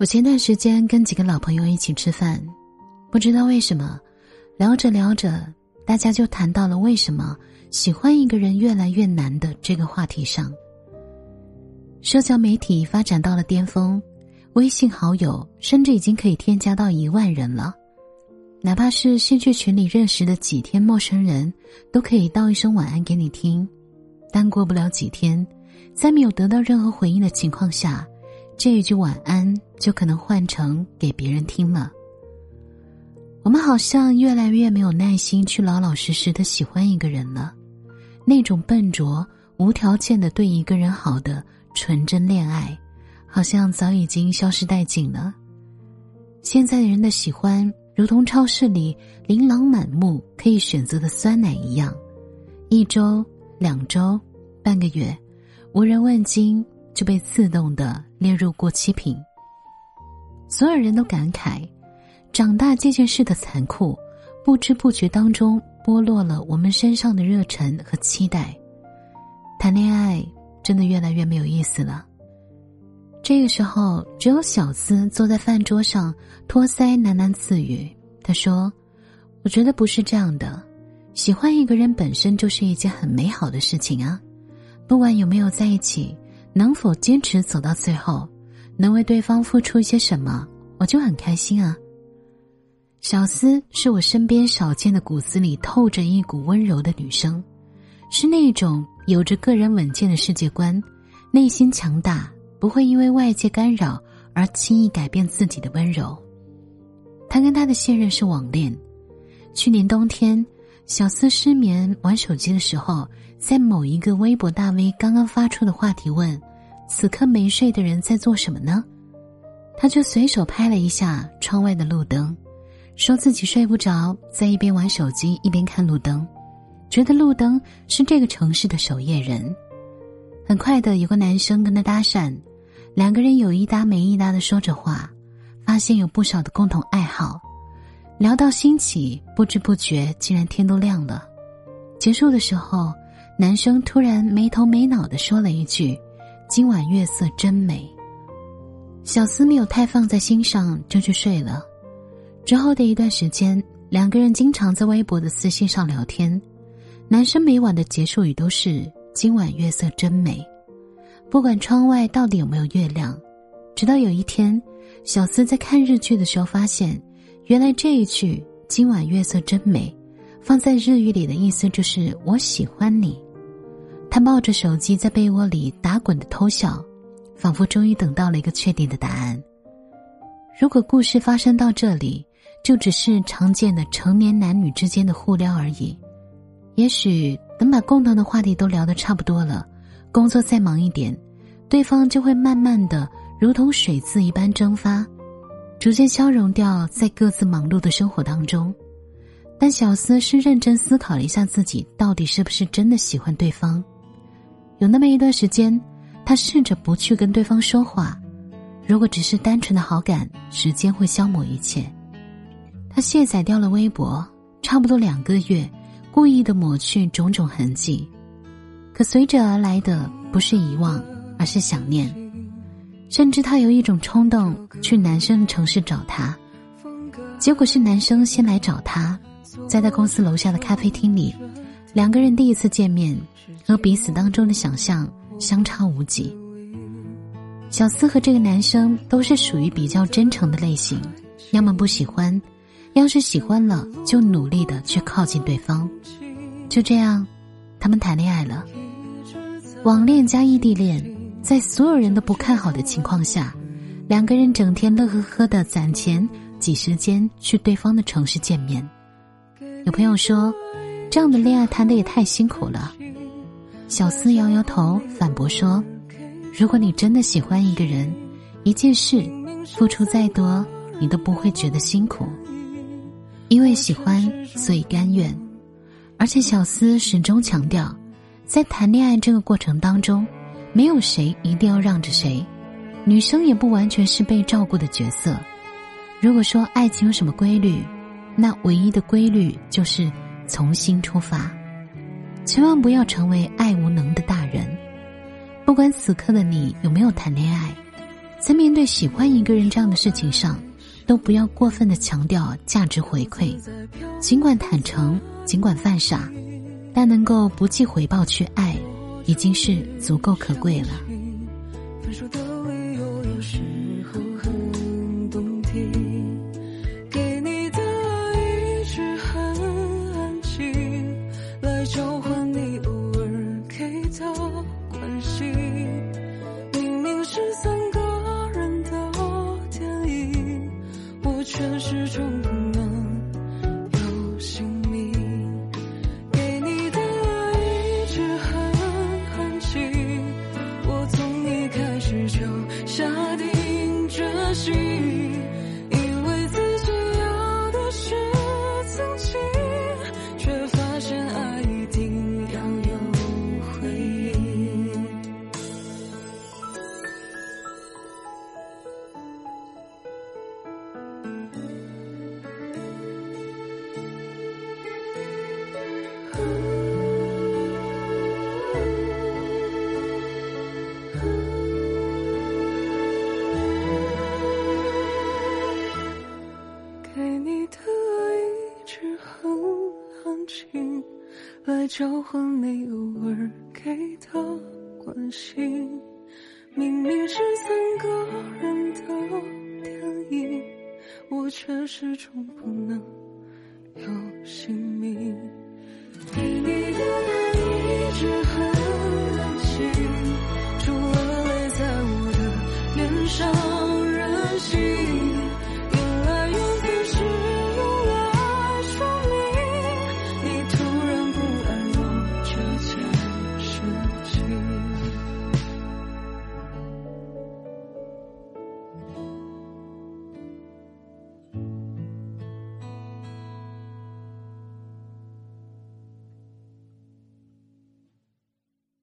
我前段时间跟几个老朋友一起吃饭，不知道为什么，聊着聊着，大家就谈到了为什么喜欢一个人越来越难的这个话题上。社交媒体发展到了巅峰，微信好友甚至已经可以添加到一万人了，哪怕是兴趣群里认识的几天陌生人，都可以道一声晚安给你听。但过不了几天，在没有得到任何回应的情况下。这一句晚安就可能换成给别人听了。我们好像越来越没有耐心去老老实实的喜欢一个人了，那种笨拙、无条件的对一个人好的纯真恋爱，好像早已经消失殆尽了。现在人的喜欢，如同超市里琳琅满目可以选择的酸奶一样，一周、两周、半个月，无人问津。就被自动的列入过期品。所有人都感慨，长大这件事的残酷，不知不觉当中剥落了我们身上的热忱和期待。谈恋爱真的越来越没有意思了。这个时候，只有小资坐在饭桌上，托腮喃喃自语：“他说，我觉得不是这样的。喜欢一个人本身就是一件很美好的事情啊，不管有没有在一起。”能否坚持走到最后，能为对方付出一些什么，我就很开心啊。小思是我身边少见的骨子里透着一股温柔的女生，是那种有着个人稳健的世界观，内心强大，不会因为外界干扰而轻易改变自己的温柔。他跟他的现任是网恋，去年冬天，小思失眠玩手机的时候。在某一个微博大 V 刚刚发出的话题问：“此刻没睡的人在做什么呢？”他就随手拍了一下窗外的路灯，说自己睡不着，在一边玩手机一边看路灯，觉得路灯是这个城市的守夜人。很快的，有个男生跟他搭讪，两个人有一搭没一搭的说着话，发现有不少的共同爱好，聊到兴起，不知不觉竟然天都亮了。结束的时候。男生突然没头没脑的说了一句：“今晚月色真美。”小思没有太放在心上，就去睡了。之后的一段时间，两个人经常在微博的私信上聊天。男生每晚的结束语都是：“今晚月色真美。”不管窗外到底有没有月亮。直到有一天，小思在看日剧的时候发现，原来这一句“今晚月色真美”，放在日语里的意思就是“我喜欢你”。他抱着手机在被窝里打滚的偷笑，仿佛终于等到了一个确定的答案。如果故事发生到这里，就只是常见的成年男女之间的互撩而已。也许等把共同的话题都聊得差不多了，工作再忙一点，对方就会慢慢的如同水渍一般蒸发，逐渐消融掉在各自忙碌的生活当中。但小思是认真思考了一下自己到底是不是真的喜欢对方。有那么一段时间，他试着不去跟对方说话。如果只是单纯的好感，时间会消磨一切。他卸载掉了微博，差不多两个月，故意的抹去种种痕迹。可随着而来的不是遗忘，而是想念。甚至他有一种冲动去男生的城市找他，结果是男生先来找他，在他公司楼下的咖啡厅里。两个人第一次见面，和彼此当中的想象相差无几。小思和这个男生都是属于比较真诚的类型，要么不喜欢，要是喜欢了就努力的去靠近对方。就这样，他们谈恋爱了。网恋加异地恋，在所有人都不看好的情况下，两个人整天乐呵呵的攒钱挤时间去对方的城市见面。有朋友说。这样的恋爱谈的也太辛苦了，小思摇摇头反驳说：“如果你真的喜欢一个人，一件事，付出再多，你都不会觉得辛苦，因为喜欢，所以甘愿。而且小思始终强调，在谈恋爱这个过程当中，没有谁一定要让着谁，女生也不完全是被照顾的角色。如果说爱情有什么规律，那唯一的规律就是。”从新出发，千万不要成为爱无能的大人。不管此刻的你有没有谈恋爱，在面对喜欢一个人这样的事情上，都不要过分的强调价值回馈，尽管坦诚，尽管犯傻，但能够不计回报去爱，已经是足够可贵了。交换你偶尔给的关心明明是三个人的电影我却始终不能有姓名。给你的爱一直很安静除了泪在我的脸上任性